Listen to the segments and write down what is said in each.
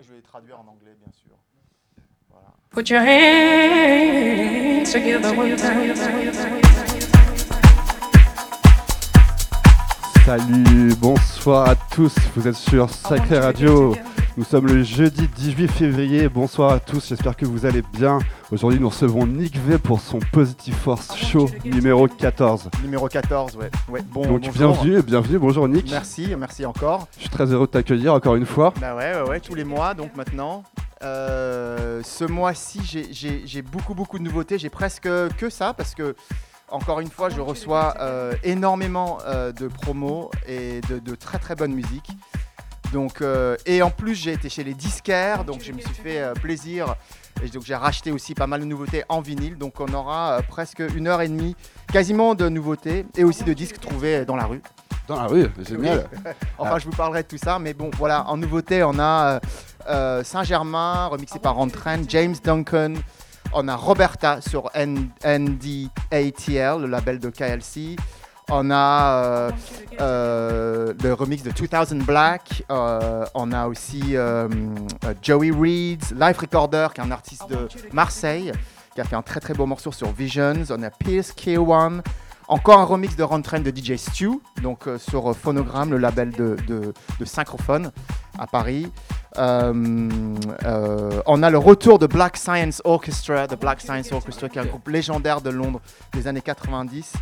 Je vais traduire en anglais, bien sûr. Voilà. Put your hands together one time. Salut, bonsoir à tous, vous êtes sur Sacré Radio. Nous sommes le jeudi 18 février, bonsoir à tous, j'espère que vous allez bien. Aujourd'hui nous recevons Nick V pour son Positive Force Show numéro 14. Numéro 14, ouais. ouais. Bon, Donc bonjour. bienvenue, bienvenue, bonjour Nick. Merci, merci encore. Je suis très heureux de t'accueillir encore une fois. Bah ouais, ouais, ouais, tous les mois, donc maintenant. Euh, ce mois-ci, j'ai beaucoup, beaucoup de nouveautés. J'ai presque que ça parce que, encore une fois, je reçois euh, énormément euh, de promos et de, de très, très bonne musique. Donc, euh, et en plus, j'ai été chez les disquaires, donc je me suis fait euh, plaisir. Et donc, j'ai racheté aussi pas mal de nouveautés en vinyle. Donc, on aura euh, presque une heure et demie, quasiment de nouveautés et aussi de disques trouvés dans la rue. Dans la rue, génial. Enfin, Ah. je vous parlerai de tout ça, mais bon, voilà, en nouveauté, on a Saint-Germain, remixé par Rentren, James Duncan, on a Roberta sur N- NDATL, le label de KLC, on a euh, euh, le remix de 2000 Black, euh, on a aussi Joey Reeds, Life Recorder, qui est un artiste de Marseille, qui a fait un très très beau morceau sur Visions, on a Pierce K1, encore un remix de Rentren de DJ Stew, donc sur Phonogram, le label de, de, Synchrophone à Paris. On a le retour de Black Science Orchestra, de Black Science Orchestra, qui est un groupe légendaire de Londres des années 90,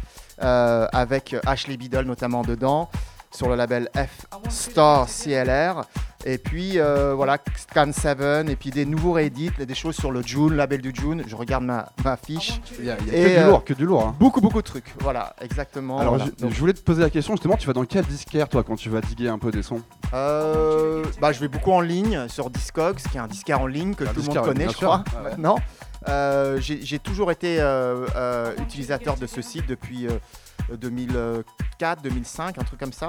euh, avec Ashley Biddle notamment dedans, sur le label F Star CLR. Et puis euh, voilà, Scan 7, et puis des nouveaux réédits, des choses sur le June, label du June. Je regarde ma, ma fiche. Il y a, il y a Et, que du euh, lourd, que du lourd. hein. Beaucoup, beaucoup de trucs. Voilà, exactement. Alors Voilà. je, Donc, je voulais te poser la question justement, tu vas dans quel disquaire toi quand tu vas diguer un peu des sons? Euh, bah, je vais beaucoup en ligne sur Discogs, qui est un disquaire en ligne que Un tout le monde connaît, je crois, Ah ouais. maintenant. Euh, J'ai toujours été euh, euh, utilisateur de ce site depuis euh, 2004, 2005, un truc comme ça.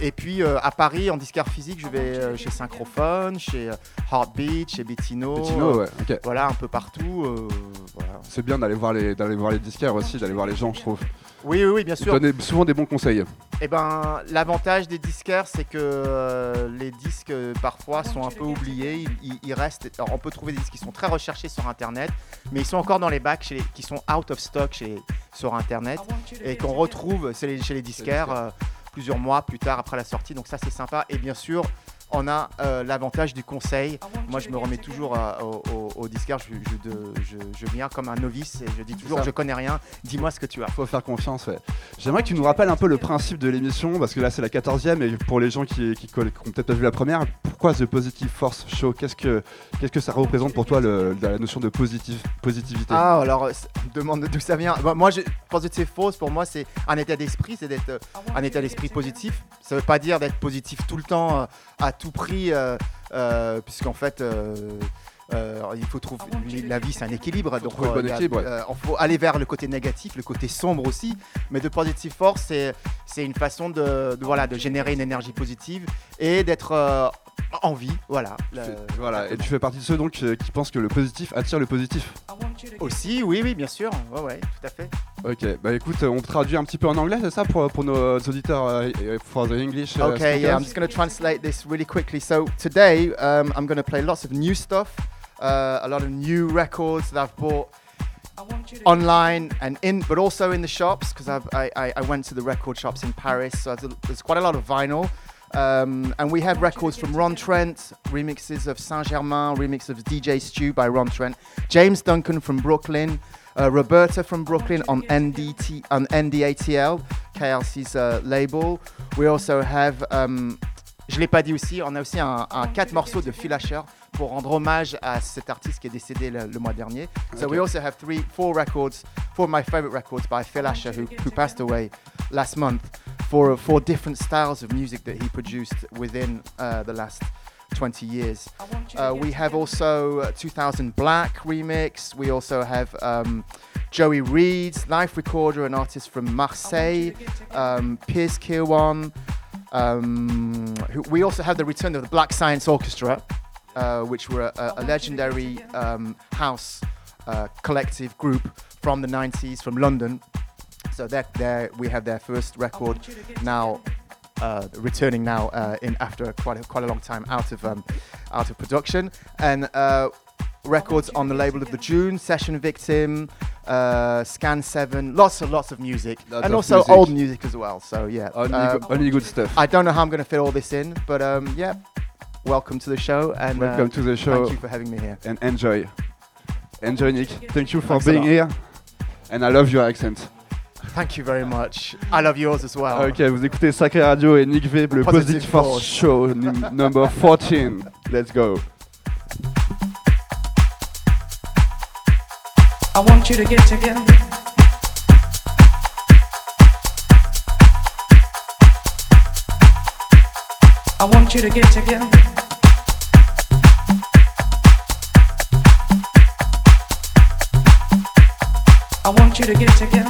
Et puis à Paris, en disquaire physique, je vais chez Synchrophone, chez Heartbeat, chez Bettino. Bettino, ouais. Voilà, un peu partout. voilà. C'est bien d'aller voir les d'aller voir les disquaires aussi, d'aller voir les gens, je trouve. Oui, oui, oui, bien sûr. donnent souvent des bons conseils. Eh ben, l'avantage des disquaires, c'est que euh, les disques euh, parfois sont un peu oubliés. Ils, restent. alors, on peut trouver des disques qui sont très recherchés sur Internet, mais ils sont encore dans les bacs, chez les- qui sont out of stock chez sur Internet et qu'on retrouve chez les, chez les disquaires euh, plusieurs mois plus tard après la sortie. Donc ça, c'est sympa. Et bien sûr. On a euh, l'avantage du conseil. Moi, je me remets toujours euh, au, au- au disquaire. Je, je- de- je- je viens comme un novice et je dis toujours je connais rien. Dis-moi ce que tu as. Faut faire confiance, ouais. J'aimerais que tu nous rappelles un peu le principe de l'émission, parce que là c'est la 14e, et pour les gens qui, qui, qui ont peut-être pas vu la première, pourquoi The Positive Force Show? Qu'est-ce que, qu'est-ce que ça représente pour toi le- la notion de positif, positivité? Ah, alors, euh, c'est- demande d'où ça vient. Bah, moi, je, positive force, pour moi, c'est un état d'esprit, c'est d'être euh, un état d'esprit positif. Ça veut pas dire d'être positif tout le temps, euh, à tout prix, euh, euh, puisqu'en fait, euh, il faut trouver. La vie, c'est un équilibre. donc, il ouais. euh, faut aller vers le côté négatif, le côté sombre aussi. Mais de positive force, c'est c'est une façon de, de, voilà, de générer une énergie positive et d'être euh, en vie. Voilà. Le- Voilà, et tu fais partie de ceux donc euh, qui pensent que le positif attire le positif. Aussi, oui, oui, bien sûr. Ouais, ouais, tout à fait. Ok, bah écoute, on traduit un petit peu en anglais, c'est ça pour, pour nos auditeurs euh, euh, for the English uh, Okay, yeah, I'm speakers? just going to translate this really quickly. So today, um, I'm going to play lots of new stuff, uh, a lot of new records that I've bought online and in, but also in the shops because I, I, I went to the record shops in Paris. So there's quite a lot of vinyl. Um, and we have records from Ron Trent, remixes of Saint Germain, remix of DJ Stew by Ron Trent, James Duncan from Brooklyn, uh, Roberta from Brooklyn on NDT on NDATL, Kai Alcé's uh, label. We also have, um, je l'ai pas dit aussi, on a aussi un, un quatre morceaux de Phil Asher pour rendre hommage à cet artiste qui est décédé le, le mois dernier. So Okay. we also have three, four records, four of my favorite records by Phil Asher, who, who passed away last month, for four different styles of music that he produced within uh, the last 20 years. Uh, we have also uh, 2000 Black remix. We also have um, Joey Reed's live recorder, an artist from Marseille. Um, Piers Kirwan. Um, who, we also have the return of the Black Science Orchestra, uh, which were a, a legendary um, house uh, collective group from the 90s from London. So that there we have their first record now uh, returning now uh, in after quite a, quite a long time out of um, out of production, and uh, records on the label of the June Session Victim, uh, Scan Seven, lots and lots of music, Lots and of also music. old music as well. So yeah, Only, uh, go- only good stuff. I don't know how I'm going to fit all this in, but um, yeah, welcome to the show and uh, Welcome to the show thank you for having me here. and enjoy. Enjoy, Nick. Thank you for Thanks being here. And I love your accent. Thank you very much. I love yours as well. Ok, vous écoutez Sacré Radio et Nick V, le Positive Positive Force Force. Show number 14. Let's go. I want you to get together. I want you to get together. I want you to get together.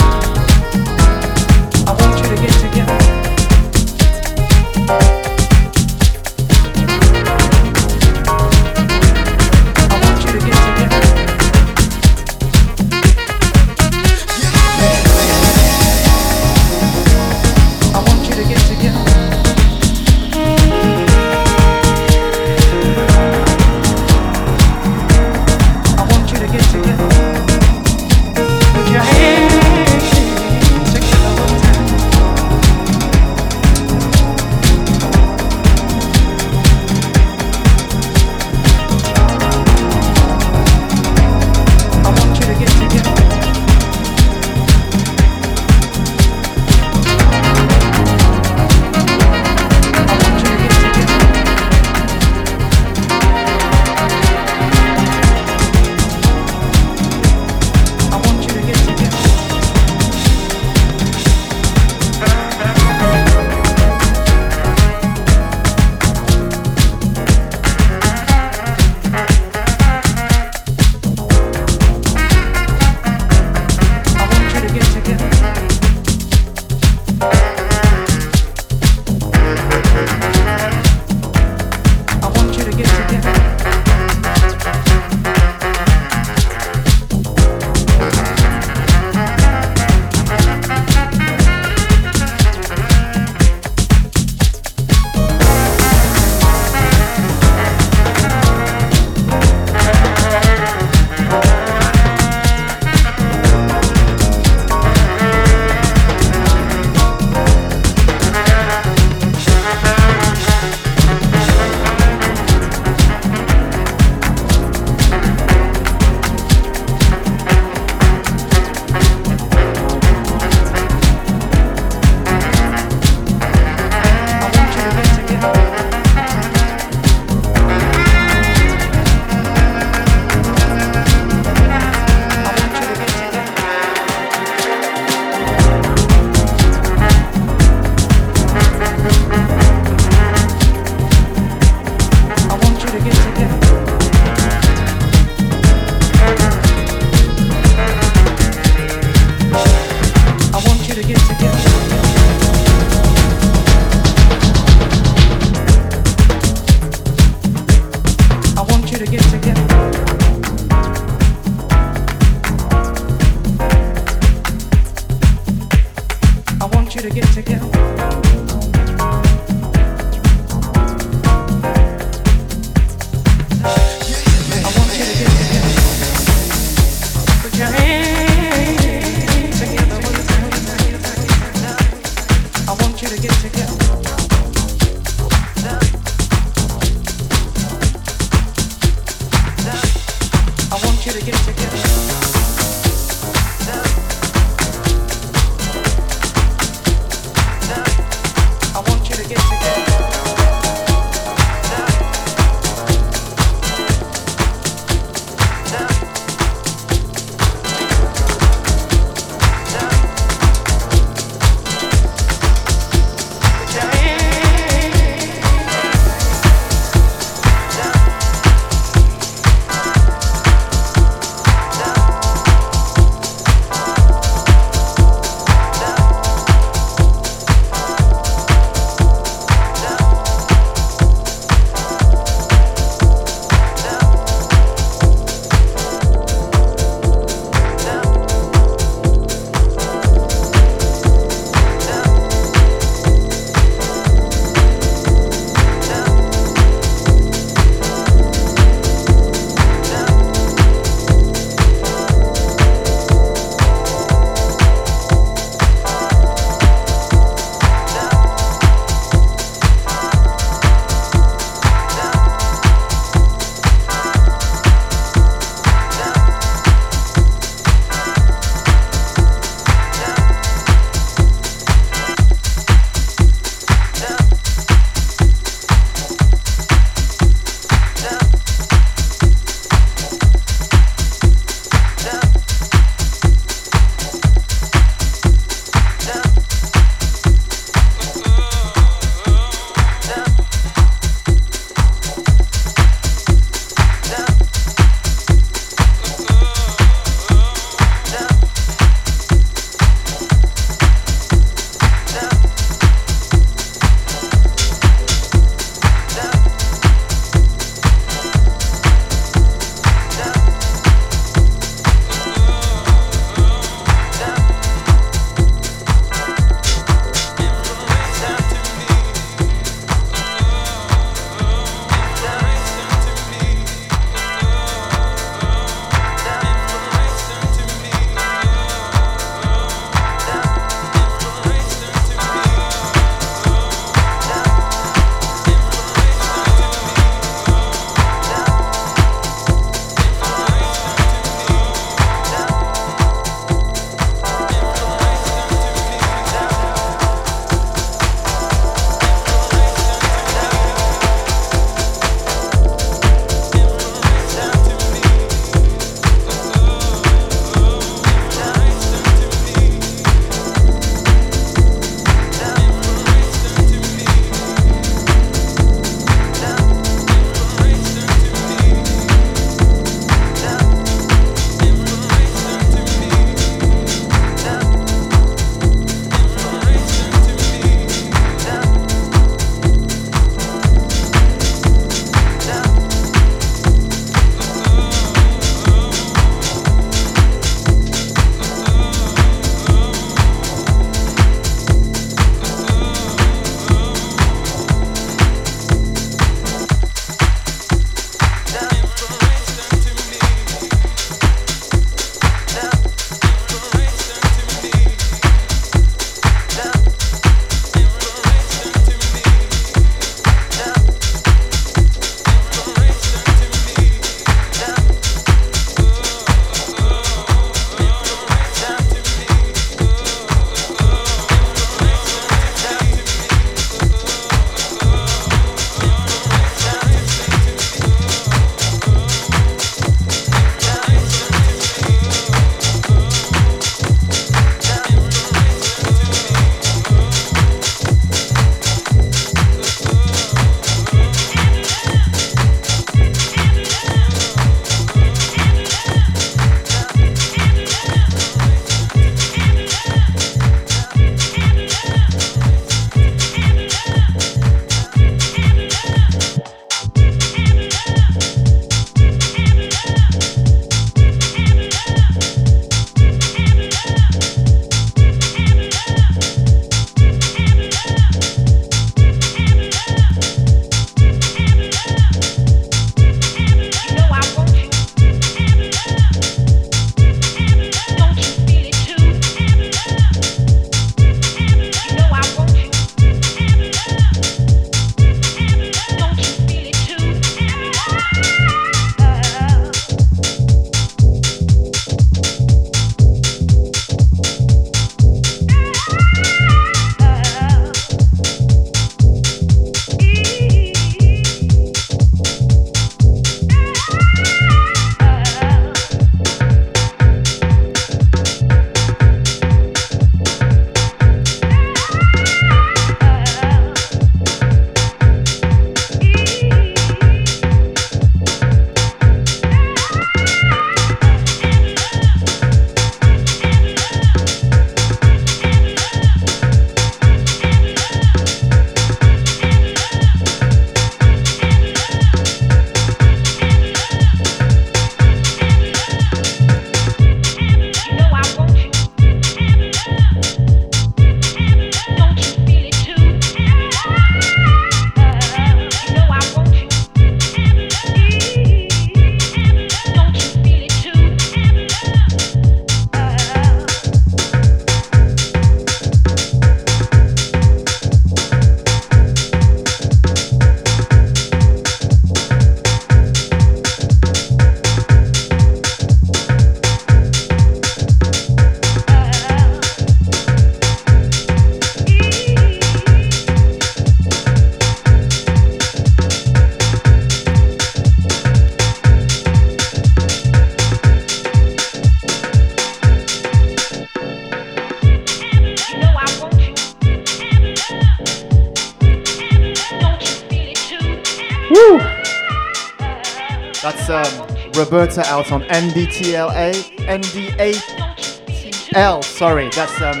Roberta out on NDTLA. NDATL, sorry. That's um,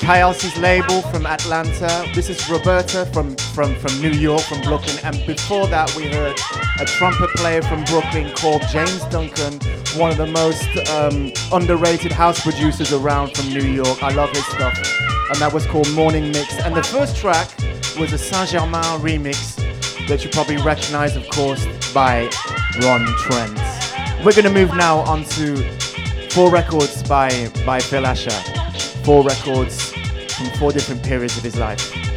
Kai Alcé's label from Atlanta. This is Roberta from, from, from New York, from Brooklyn. And before that, we heard a trumpet player from Brooklyn called James Duncan, one of the most um, underrated house producers around from New York. I love his stuff. And that was called Morning Mix. And the first track was a Saint Germain remix that you probably recognize, of course, by Ron Trent. We're going to move now on to four records by, by Phil Asher. Four records from four different periods of his life.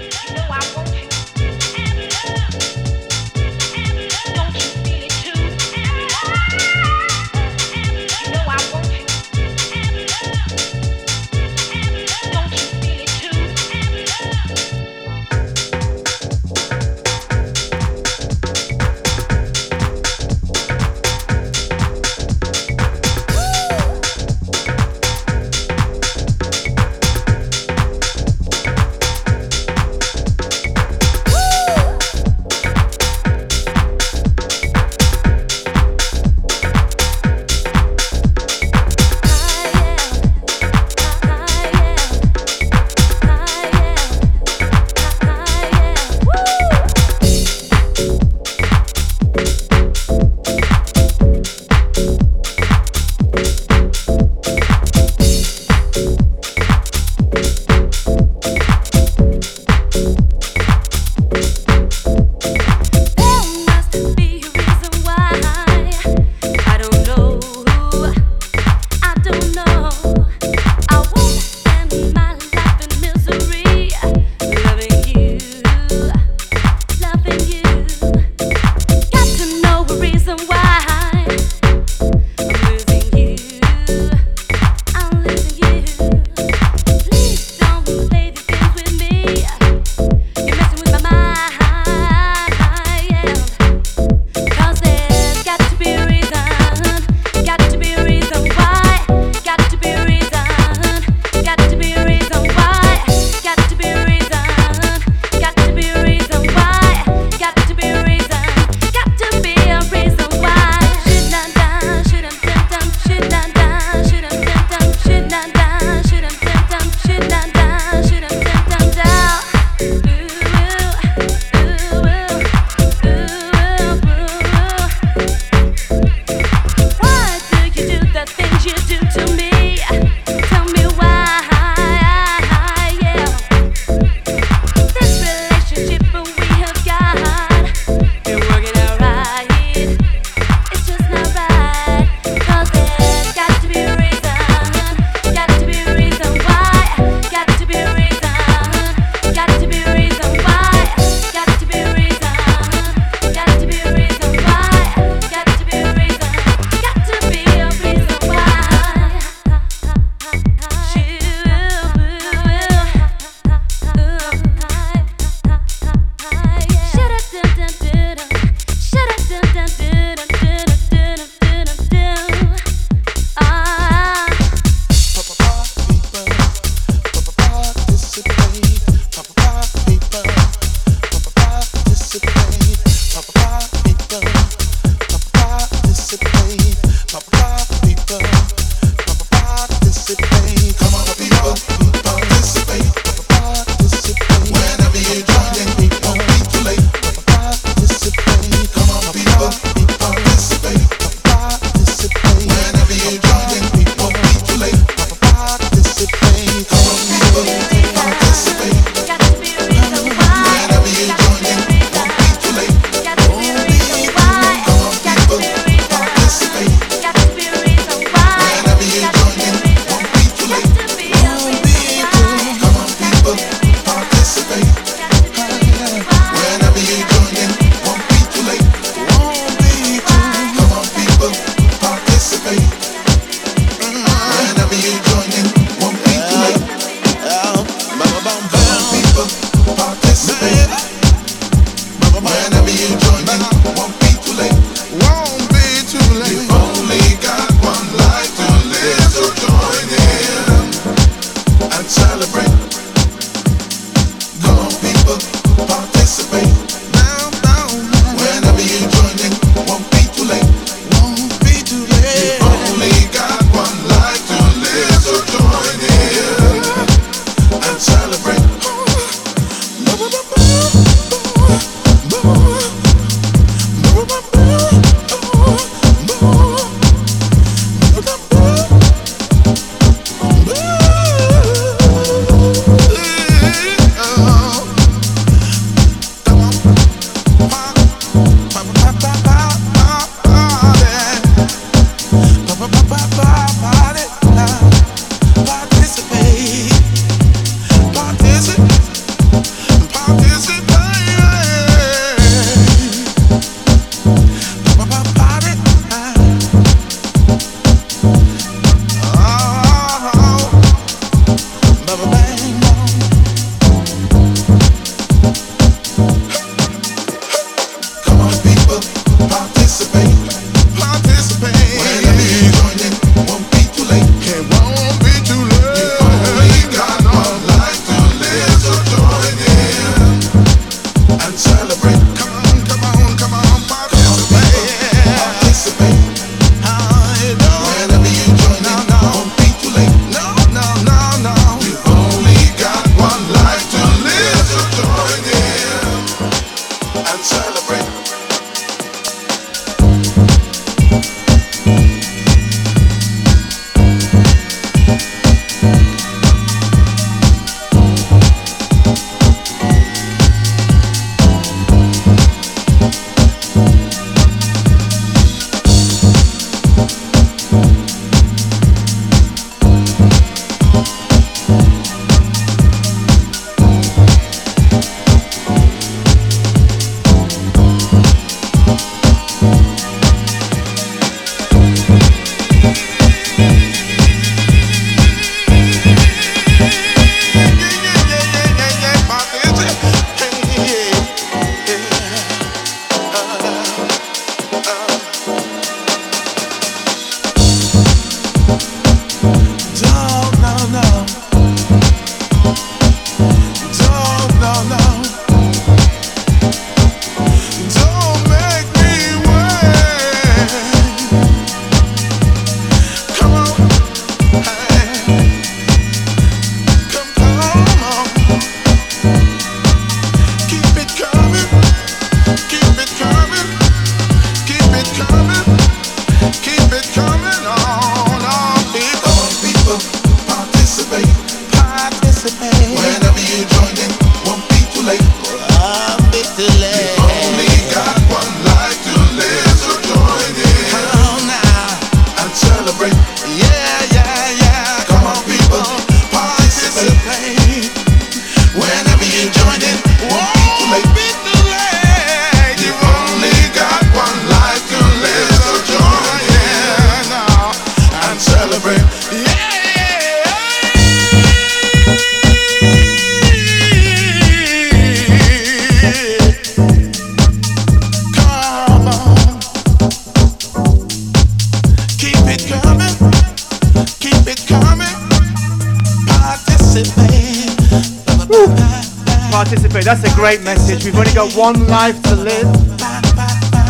One life to live.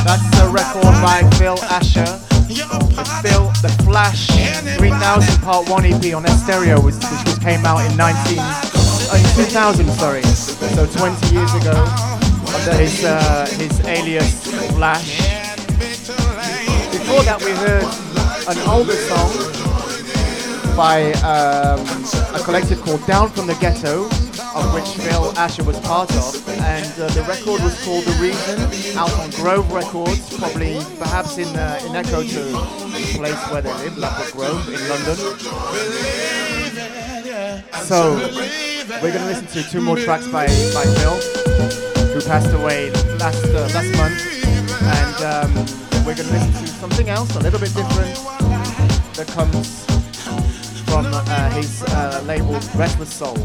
That's a record by Phil Asher. Phil, the Flash 3000 Part 1 EP on Stereo, which, which came out in 19, uh, in 2000, sorry. So 20 years ago, under his uh, his alias Flash. Before that, we heard an older song by um, a collective called Down from the Ghetto, of which Phil Asher was part of, and uh, the record was called The Reason, out on Grove Records, probably perhaps in uh, in echo to the place where they live, Ladbroke Grove in London. So we're gonna listen to two more tracks by by Phil, who passed away last uh, last month, and um, we're gonna listen to something else, a little bit different, that comes from uh, his uh, label Restless Soul.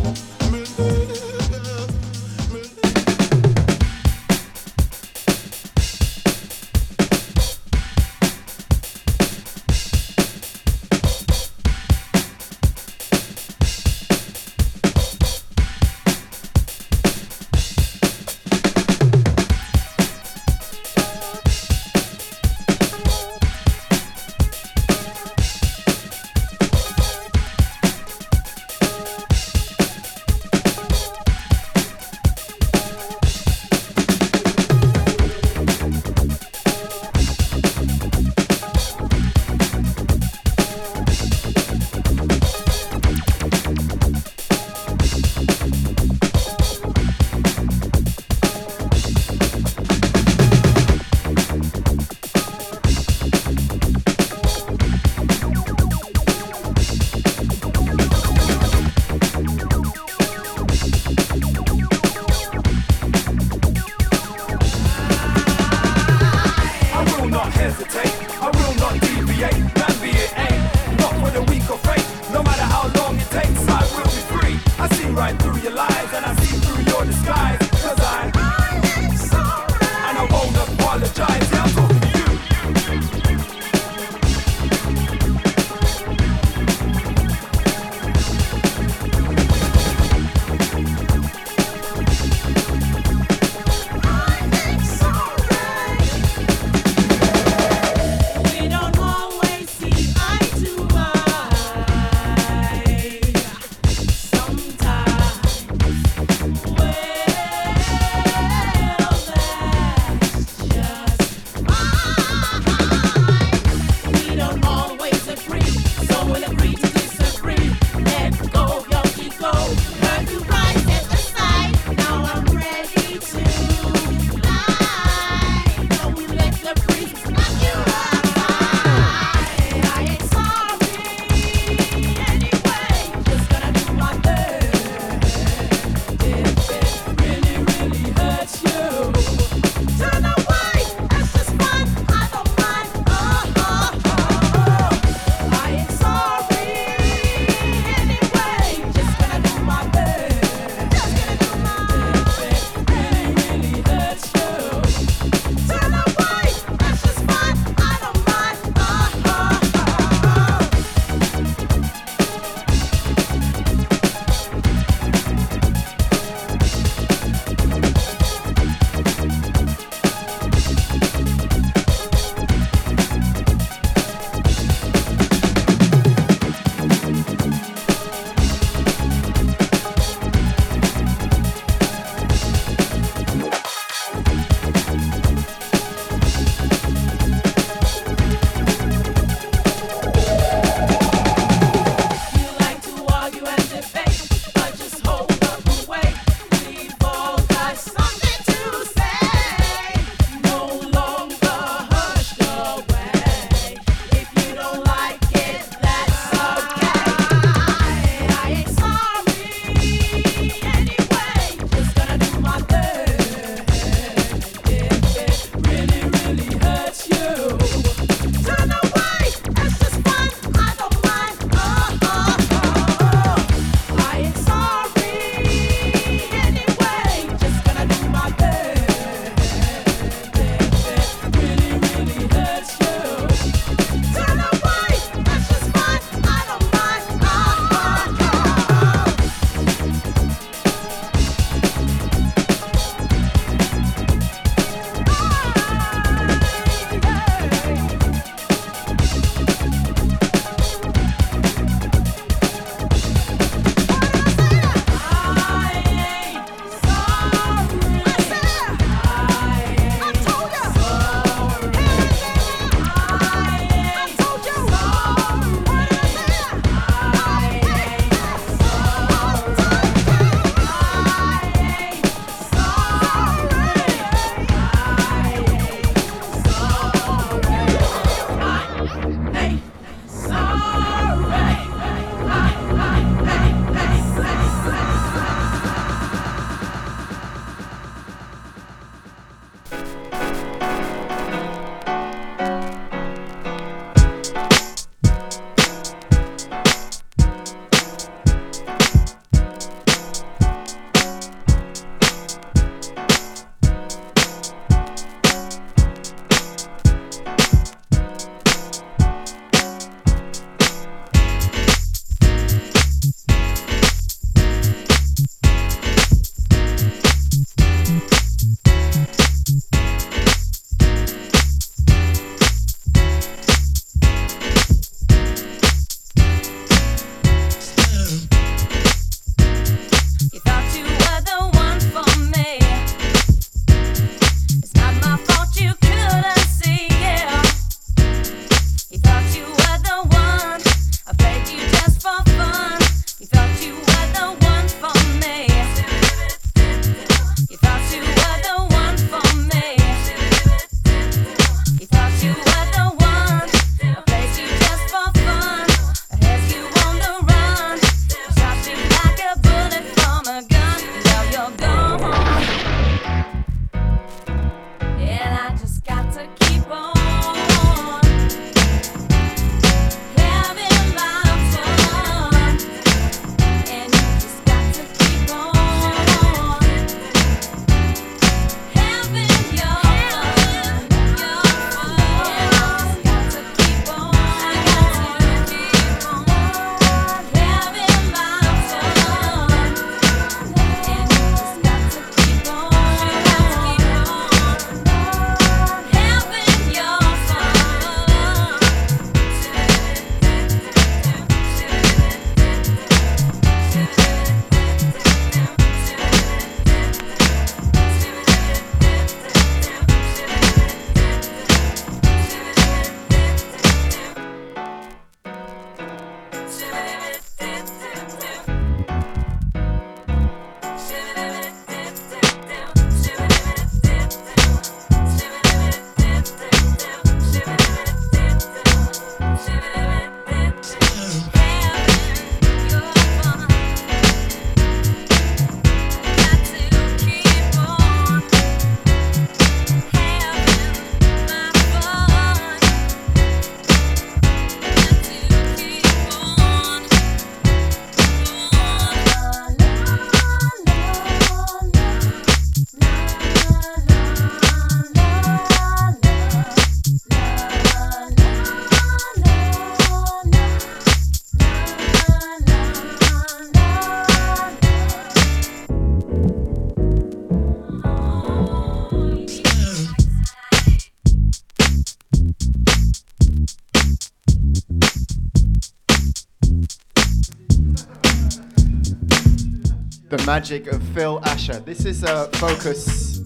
magic of Phil Asher. This is a uh, focus,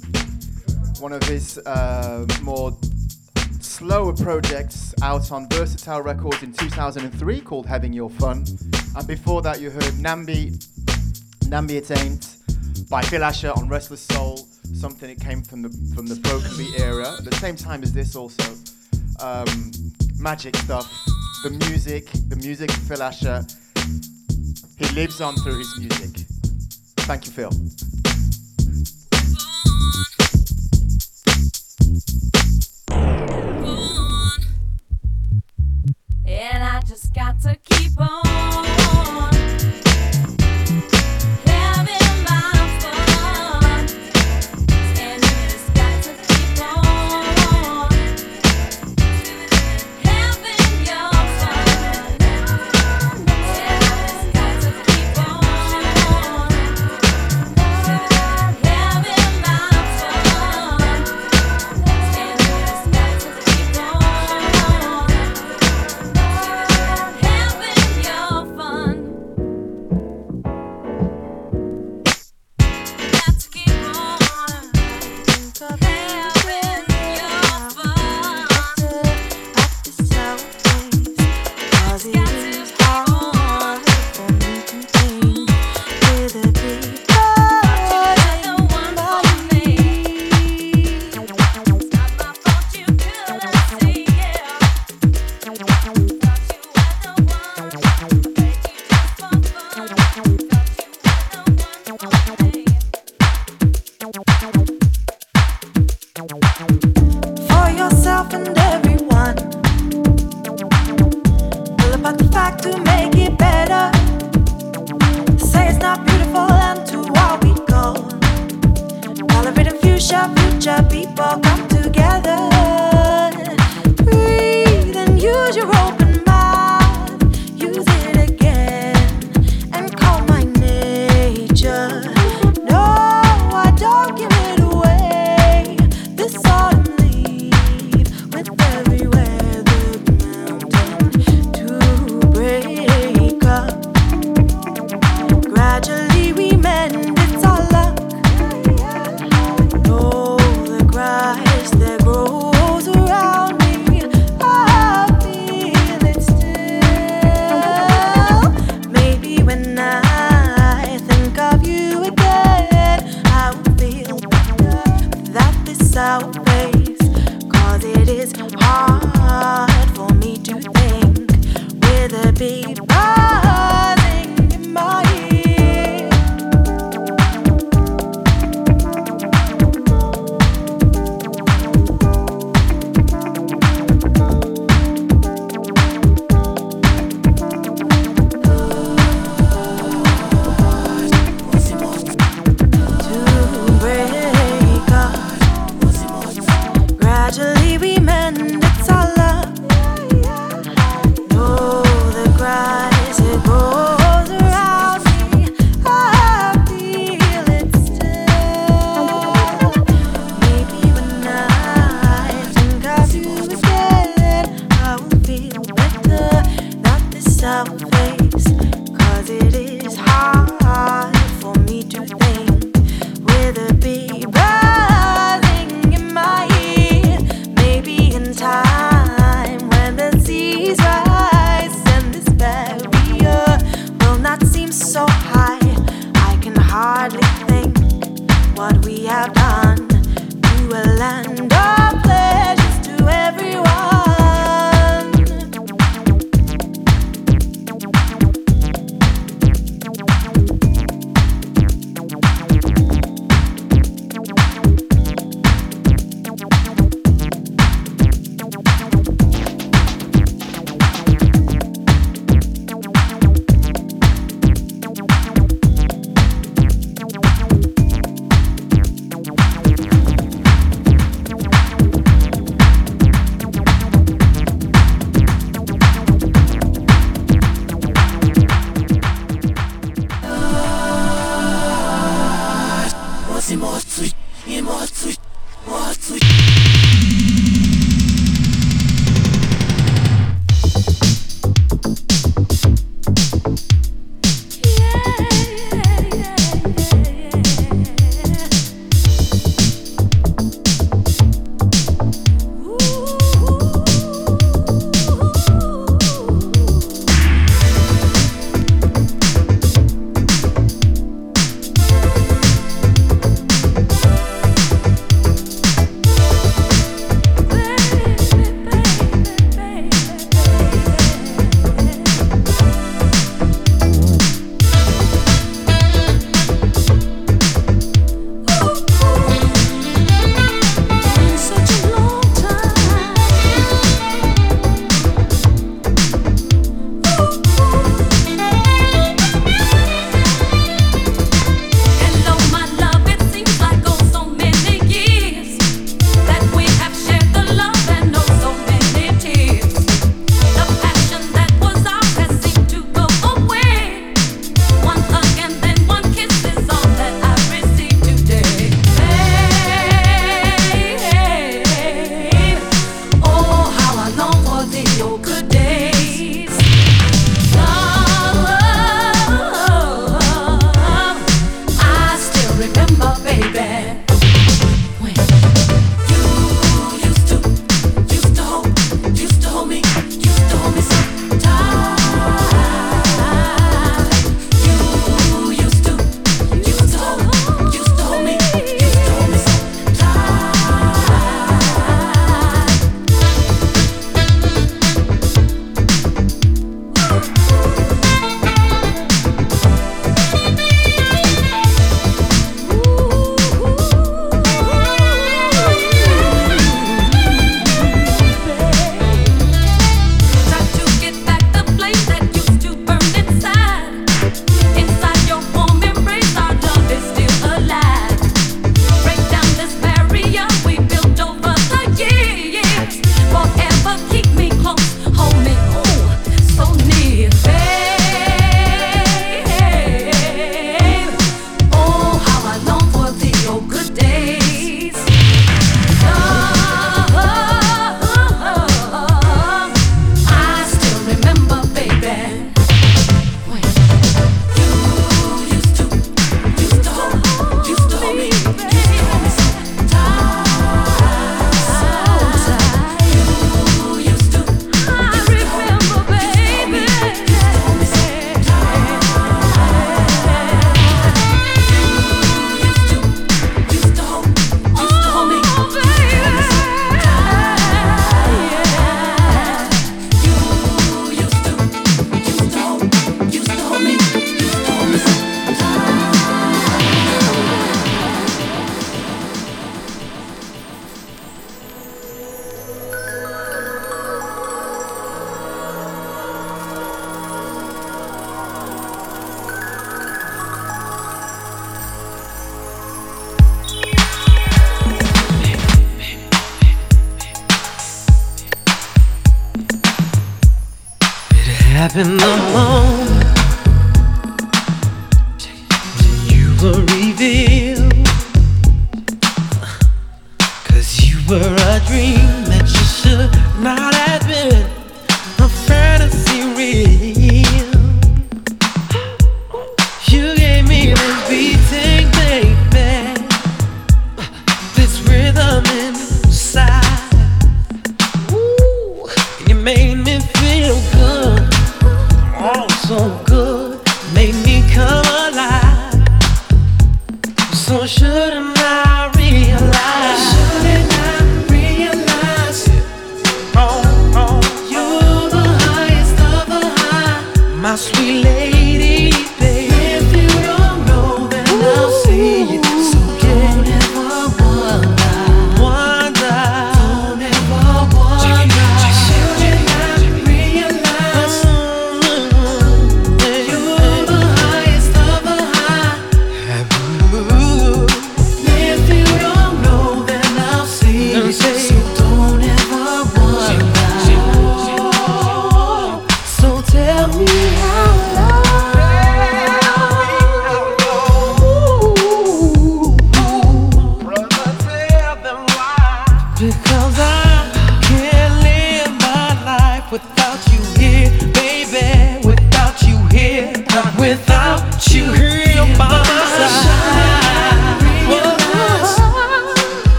one of his uh, more slower projects out on Versatile Records in 2003 called Having Your Fun. And before that, you heard Nambi, Nambi It Ain't by Phil Asher on Restless Soul, something that came from the from the broken beat era, the same time as this also. Um, magic stuff, the music, the music of Phil Asher. He lives on through his music. Thank you, Phil.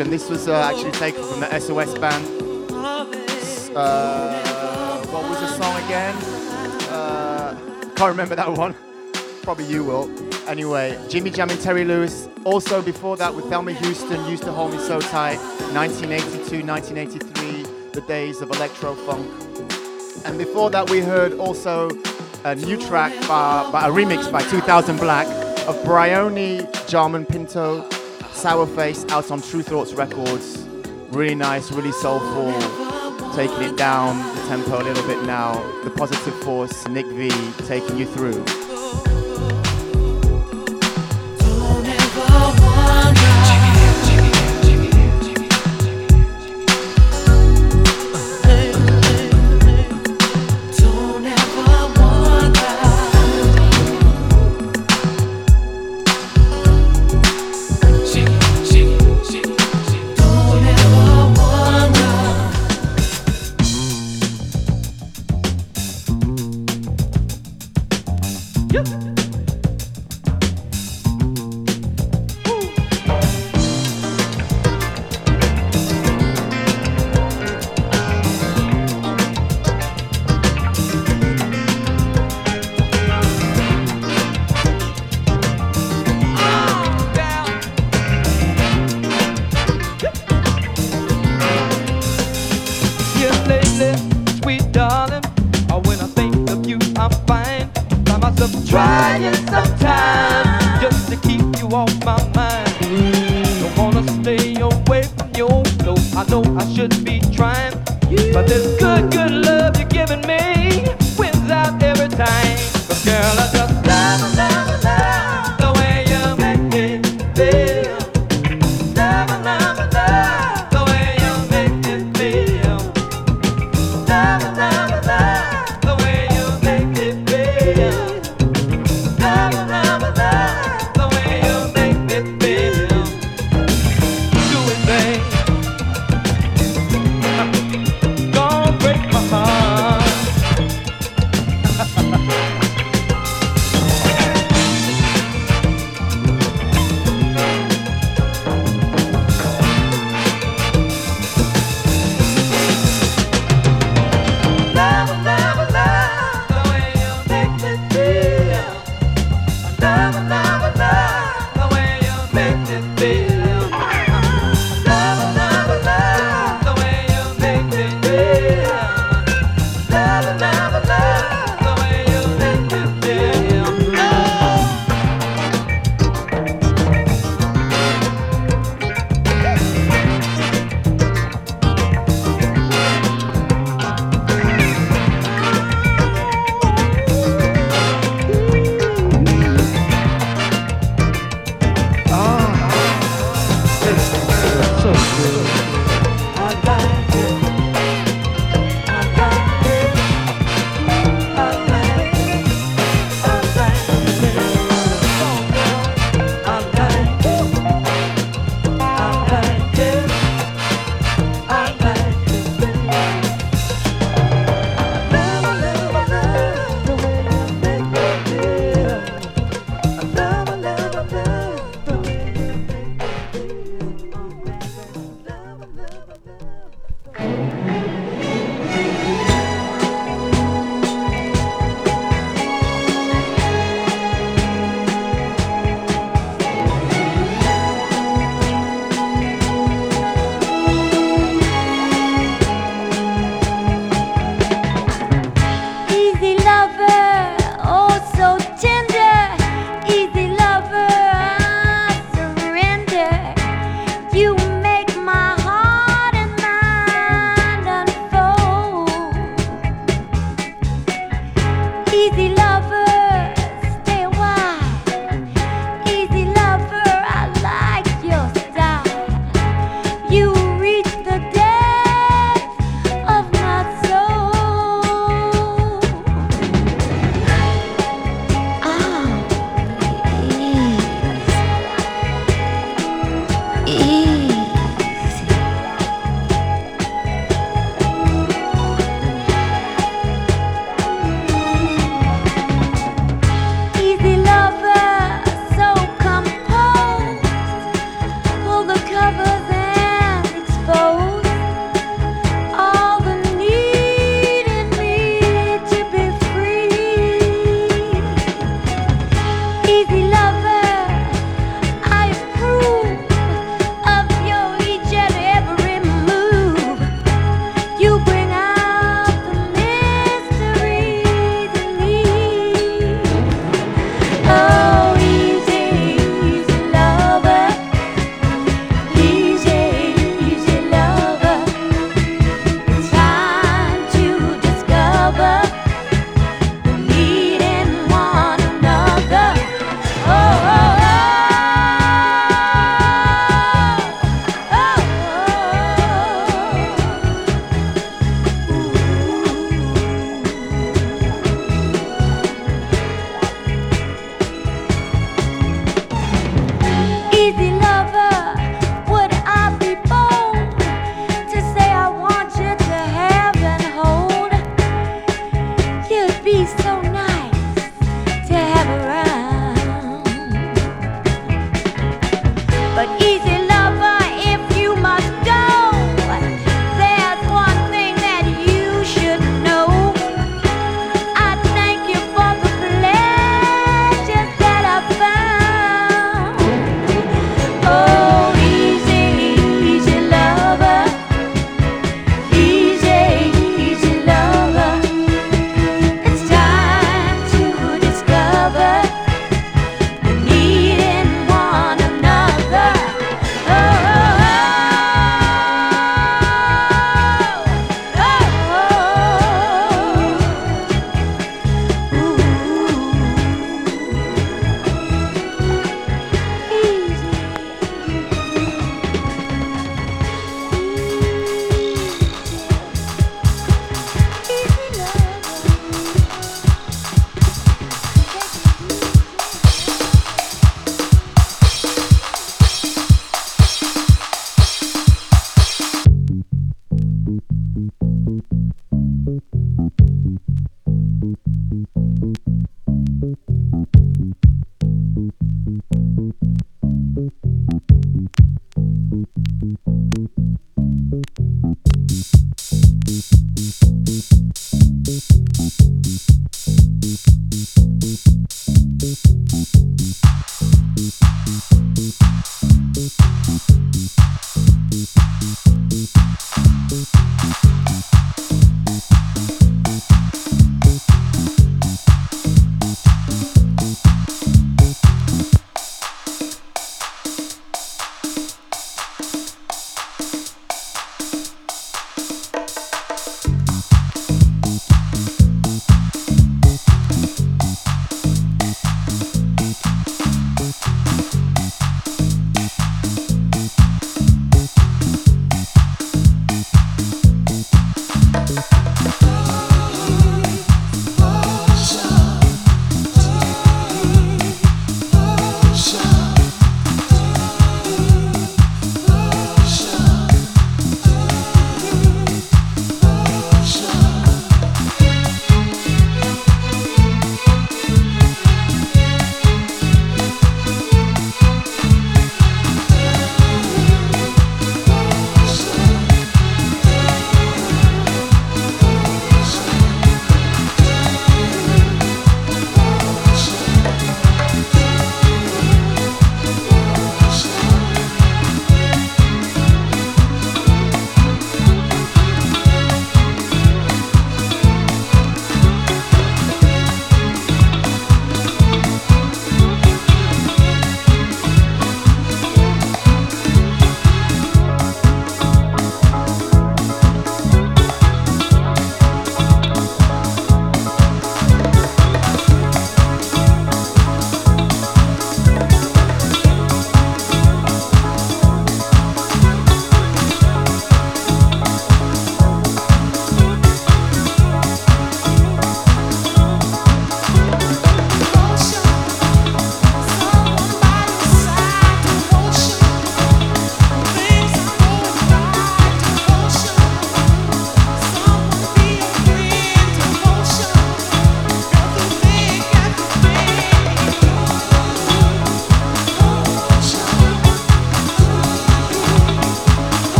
Revolution. This was uh, actually taken from the SOS band. Uh, what was the song again? Uh, can't remember that one. Probably you will. Anyway, Jimmy Jam and Terry Lewis. Also before that with Thelma Houston, Used to Hold Me So Tight, 1982, 1983, the days of electro funk. And before that, we heard also a new track by, by a remix by 2000 Black of Bryony Jarman Pinto Sourface out on Tru Thoughts Records. Really nice, really soulful. Taking it down the tempo a little bit now. The Positive Force, Nick V, taking you through.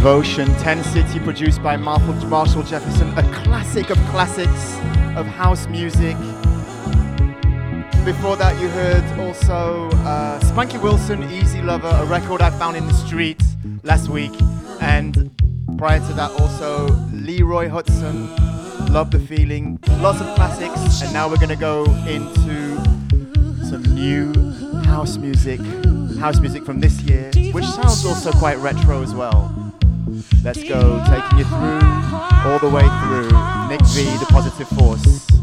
Devotion, 10 City, produced by Marshall, Jefferson, a classic of classics of house music. Before that, you heard also uh, Spunky Wilson, Easy Lover, a record I found in the street last week. And prior to that, also Leroy Hutson, Love the Feeling, lots of classics. And now we're going to go into some new house music, house music from this year, which sounds also quite retro as well. Let's go, taking you through, all the way through, Nick V, The Positive Force.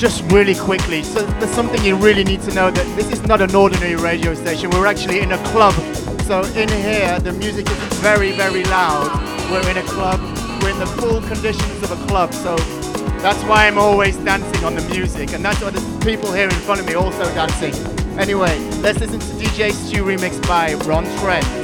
Just really quickly, so there's something you really need to know that this is not an ordinary radio station. We're actually in a club. So in here, the music is very, very loud. We're in a club. We're in the full conditions of a club. So that's why I'm always dancing on the music, and that's why the people here in front of me also dancing. Anyway, let's listen to DJ Stu remix by Ron Trent.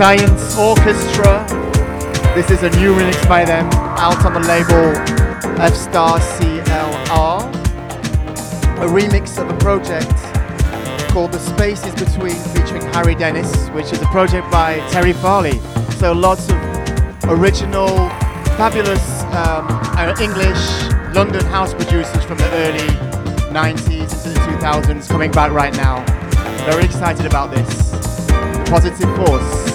Science Orchestra. This is a new remix by them, out on the label F Star CLR. A remix of a project called The Spaces Between featuring Harry Dennis, which is a project by Terry Farley. So lots of original, fabulous um, uh, English London house producers from the early 90s into the 2000s coming back right now. Very excited about this. Positive force.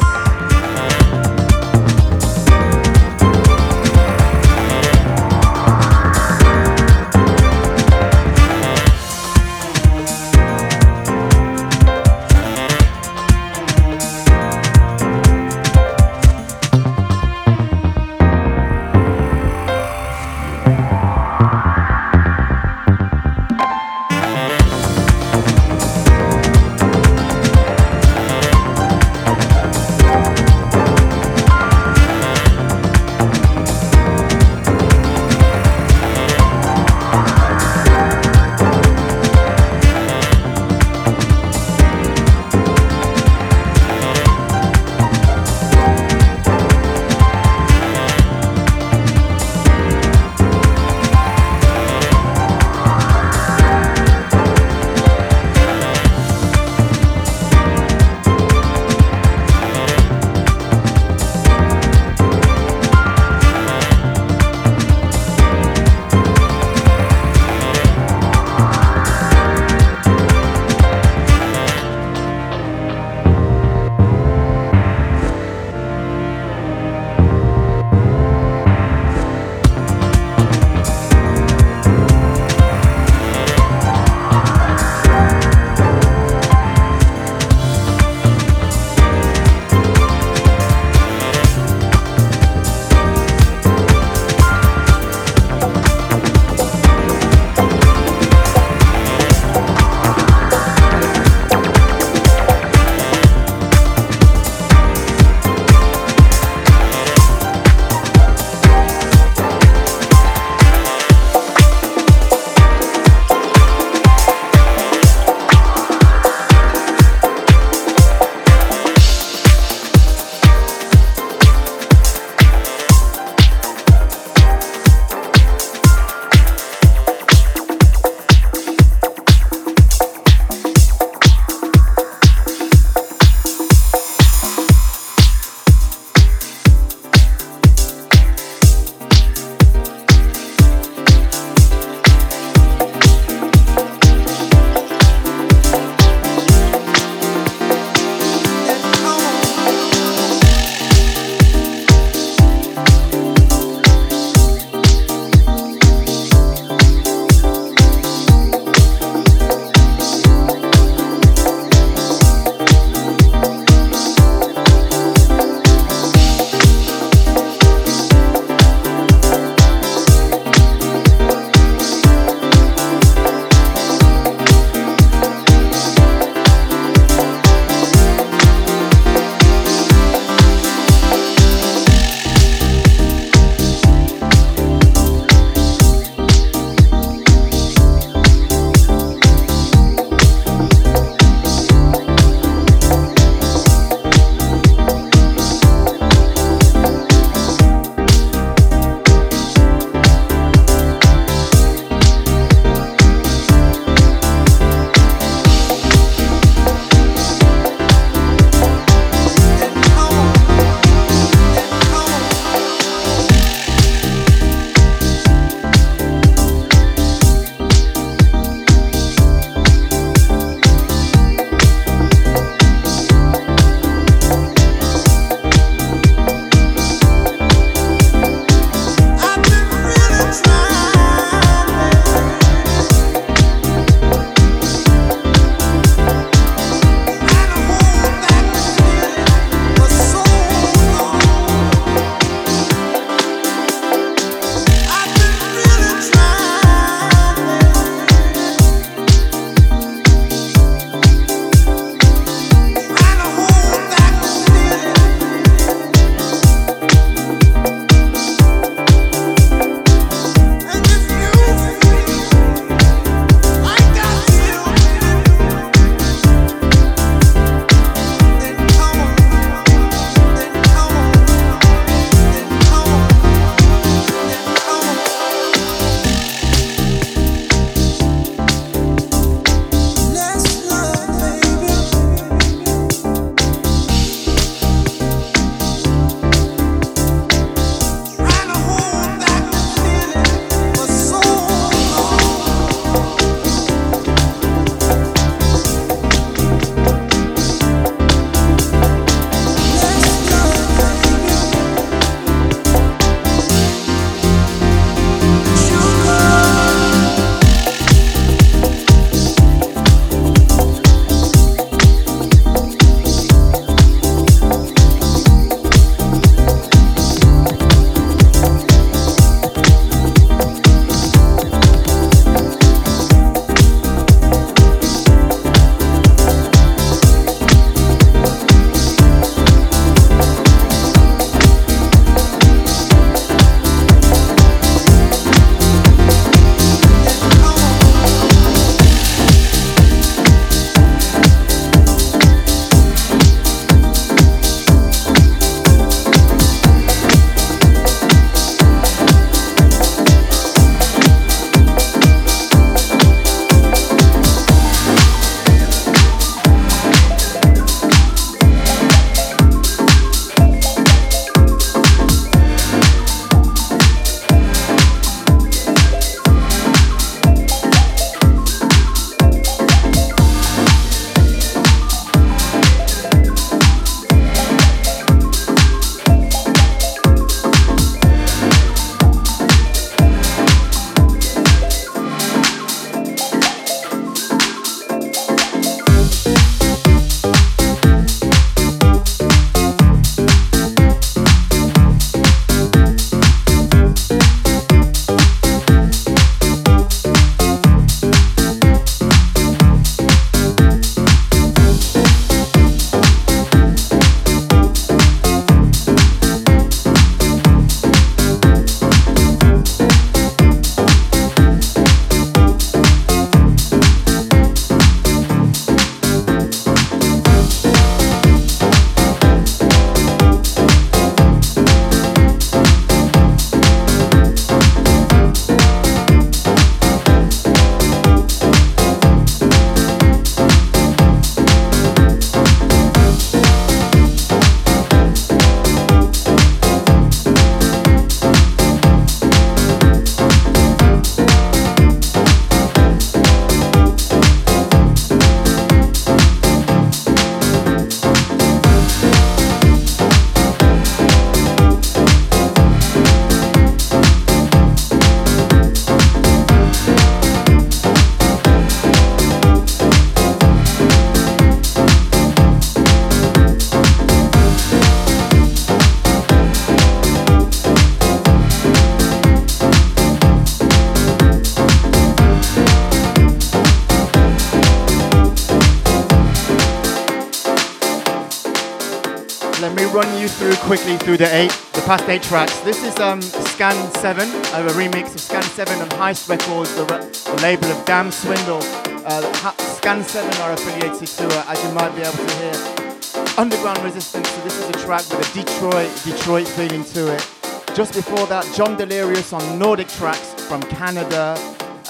Quickly through the eight, the past eight tracks. This is um, Scan 7, uh, a remix of Scan 7 on Heist Records, the, re- the label of Dam Swindle. Uh, ha- Scan 7 are affiliated to, uh, as you might be able to hear, Underground Resistance. So this is a track with a Detroit, Detroit feeling to it. Just before that, John Delirious on Nordic Trax from Canada.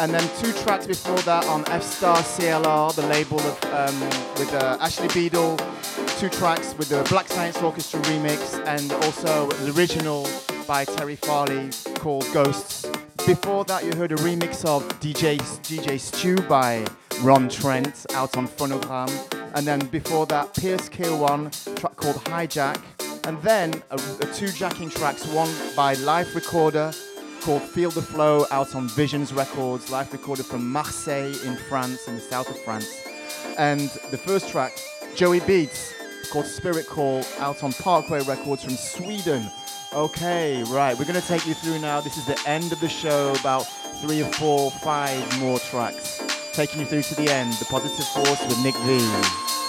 And then two tracks before that on F Star CLR, the label of um, with uh, Ashley Beedle. Two tracks with the Black Science Orchestra remix, and also the original by Terry Farley called Ghosts. Before that, you heard a remix of DJ DJ Stew by Ron Trent out on Phonogram. And then before that, Pierce Kill One track called Hijack. And then a, a two jacking tracks, one by Live Recorder called Feel the Flow out on Visions Records, live recorded from Marseille in France, in the south of France. And the first track, Joey Beats, called Spirit Call, out on Parkway Records from Sweden. Okay, right, we're gonna take you through now. This is the end of the show, about three or four, five more tracks. Taking you through to the end, The Positive Force with Nick V.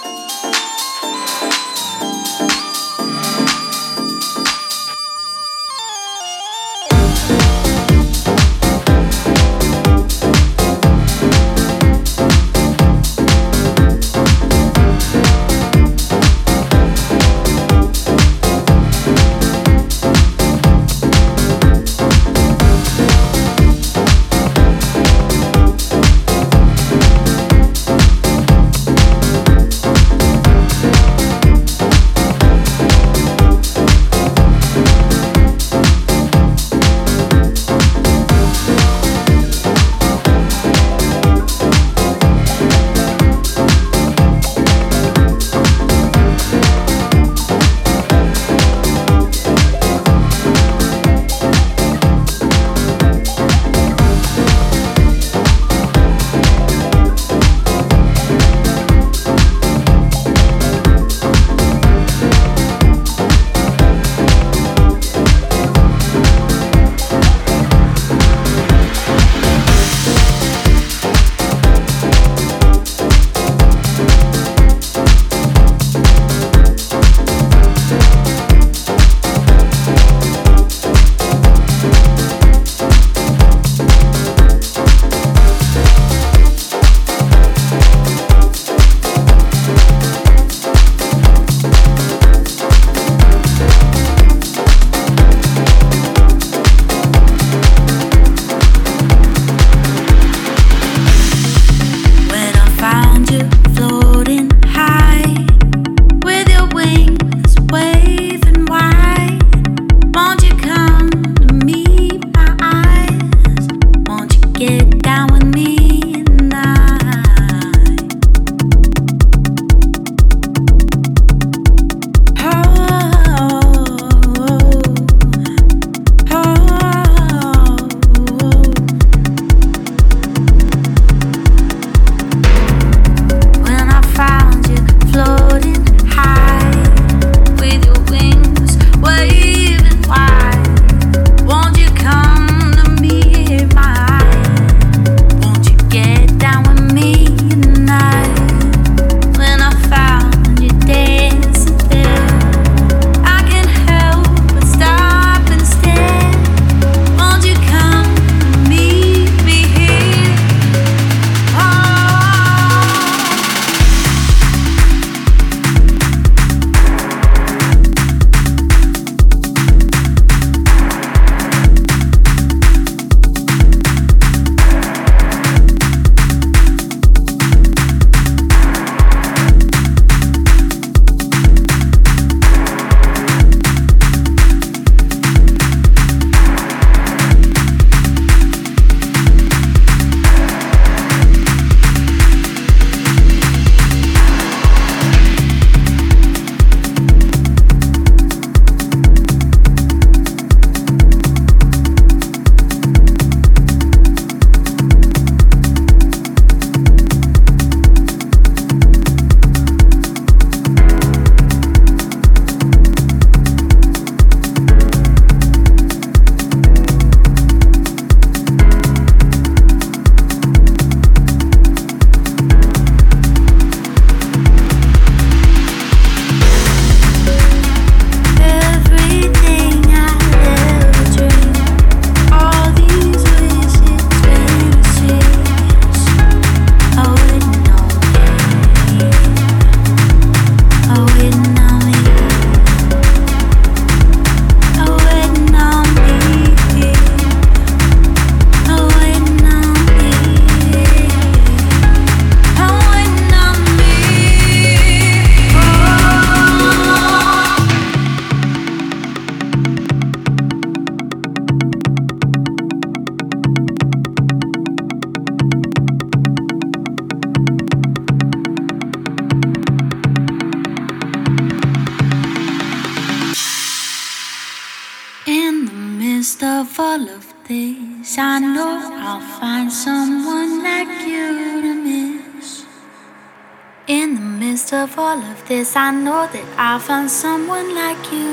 of all of this, I know that I found someone like you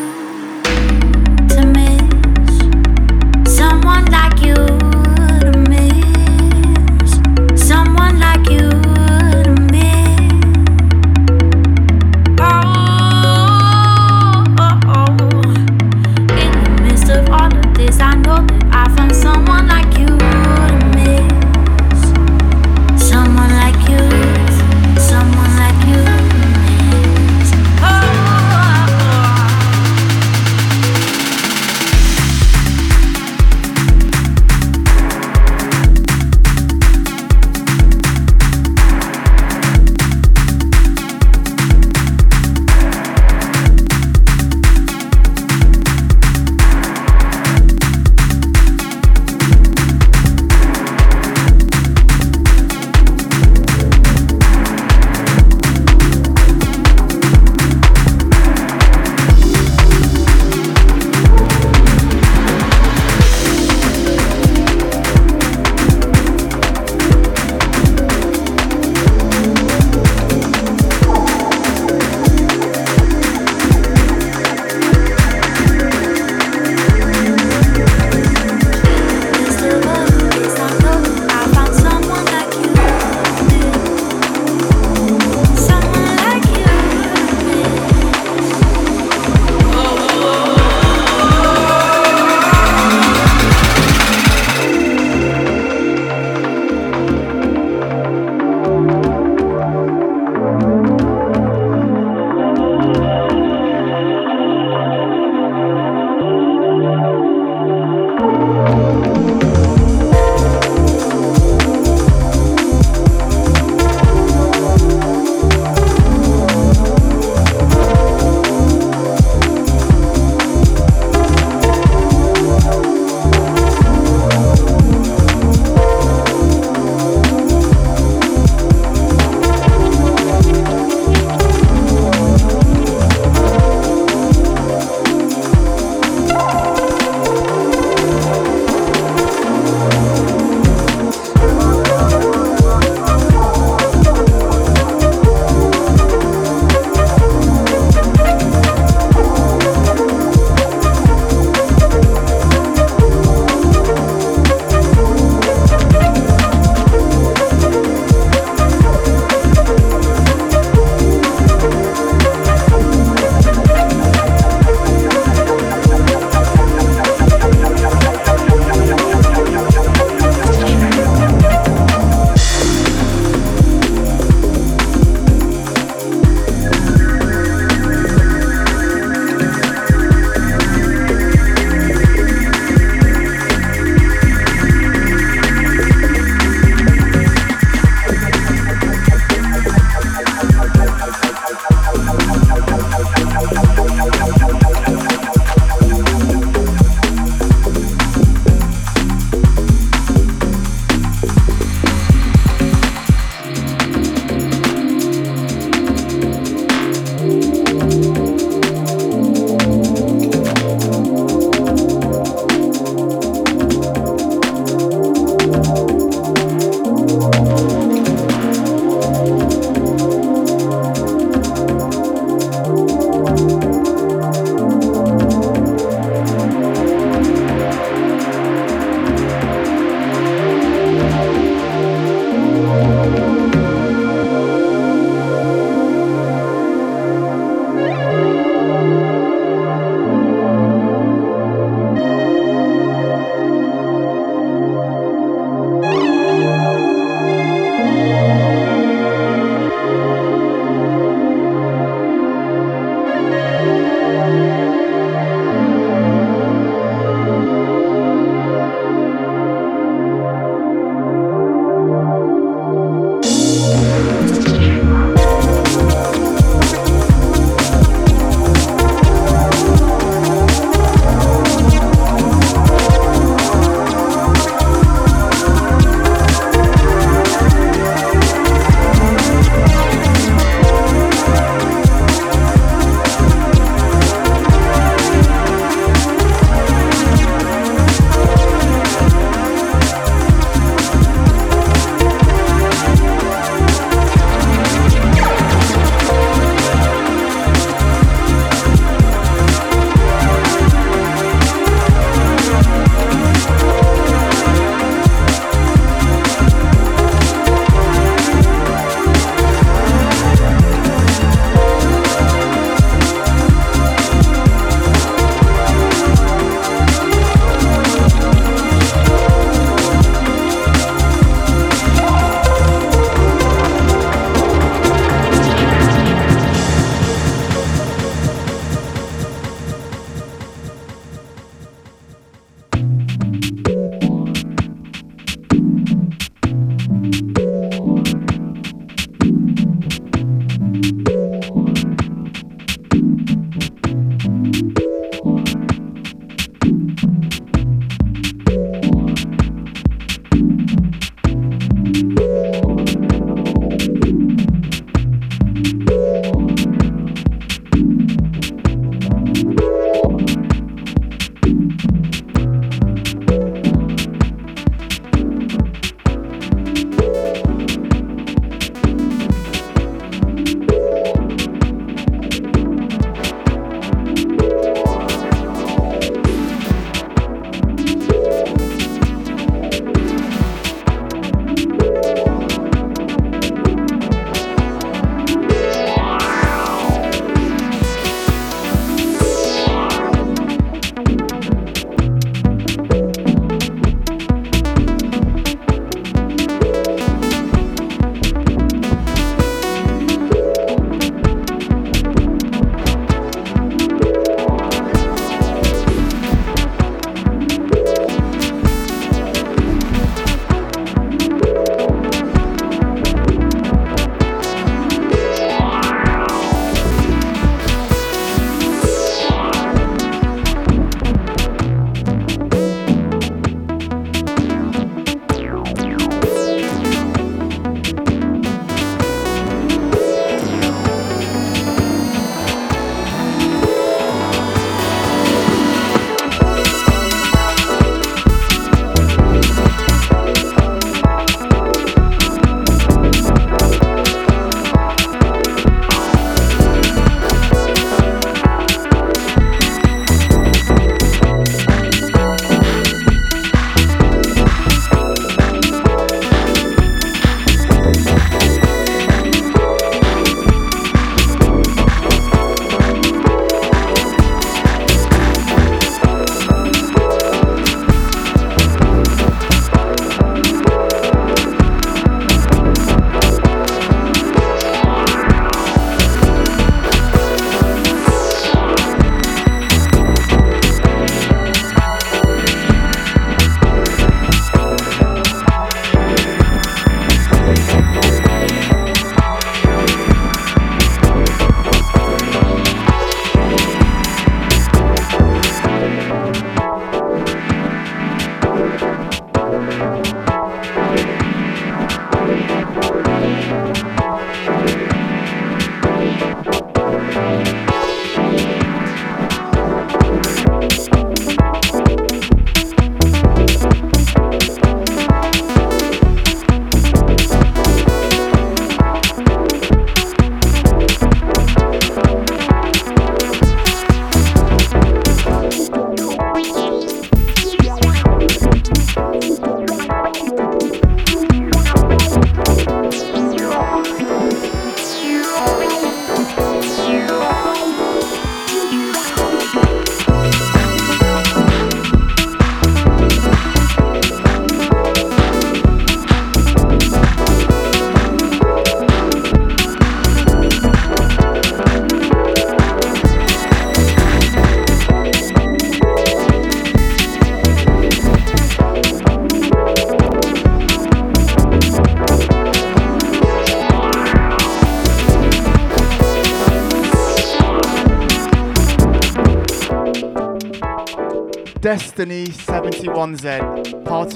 to miss. Someone like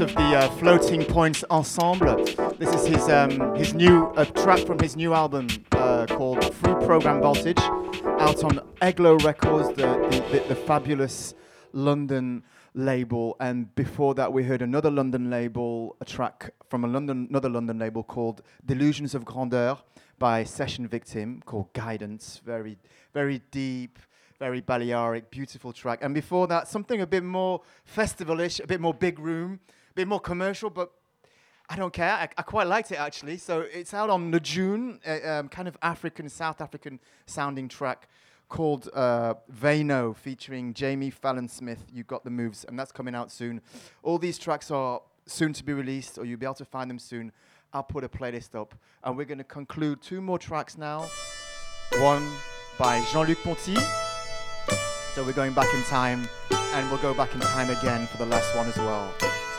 of the uh, Floating Points Ensemble. This is his um, his new track from his new album uh, called Through Program Voltage, out on Eglo Records, the, the, the, the fabulous London label. And before that, we heard another London label, a track from a London another London label called Delusions of Grandeur by Session Victim, called Guidance. Very very deep very Balearic, beautiful track. And before that, something a bit more festivalish, a bit more big room, bit more commercial, but I don't care. I, I quite liked it actually. So it's out on the June, uh, um, kind of African, South African sounding track called uh, Vano, featuring Jamie Fallon Smith. You got the moves, and that's coming out soon. All these tracks are soon to be released, or you'll be able to find them soon. I'll put a playlist up, and we're going to conclude two more tracks now. One by Jean-Luc Ponty. So we're going back in time, and we'll go back in time again for the last one as well.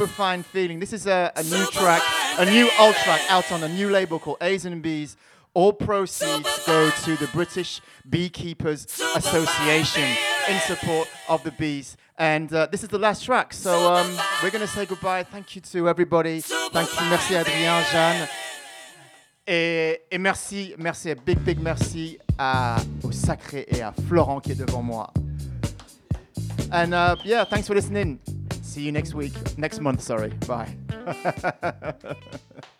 Super fine feeling. This is a, a new track, a new old track out on a new label called A's and B's. All proceeds go to the British Beekeepers Association in support of the bees. And uh, this is the last track, so um, we're going to say goodbye. Thank you to everybody. Thank you, merci Adrien, Jeanne. Et, et merci, merci, big, big merci à, au Sacré et à Florent qui est devant moi. And uh, yeah, thanks for listening. See you next week, next month, sorry. Bye.